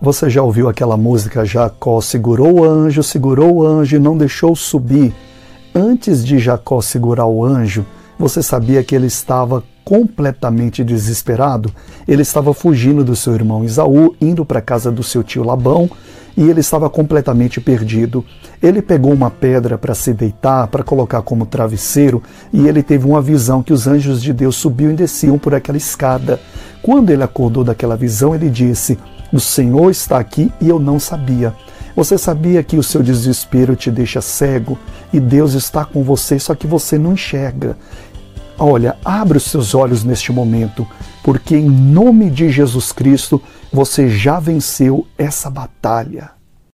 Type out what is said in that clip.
Você já ouviu aquela música Jacó segurou o anjo, segurou o anjo e não deixou subir? Antes de Jacó segurar o anjo, você sabia que ele estava completamente desesperado? Ele estava fugindo do seu irmão Isaú, indo para a casa do seu tio Labão, e ele estava completamente perdido. Ele pegou uma pedra para se deitar, para colocar como travesseiro, e ele teve uma visão que os anjos de Deus subiam e desciam por aquela escada. Quando ele acordou daquela visão, ele disse: O Senhor está aqui e eu não sabia. Você sabia que o seu desespero te deixa cego e Deus está com você, só que você não enxerga. Olha, abre os seus olhos neste momento, porque em nome de Jesus Cristo você já venceu essa batalha.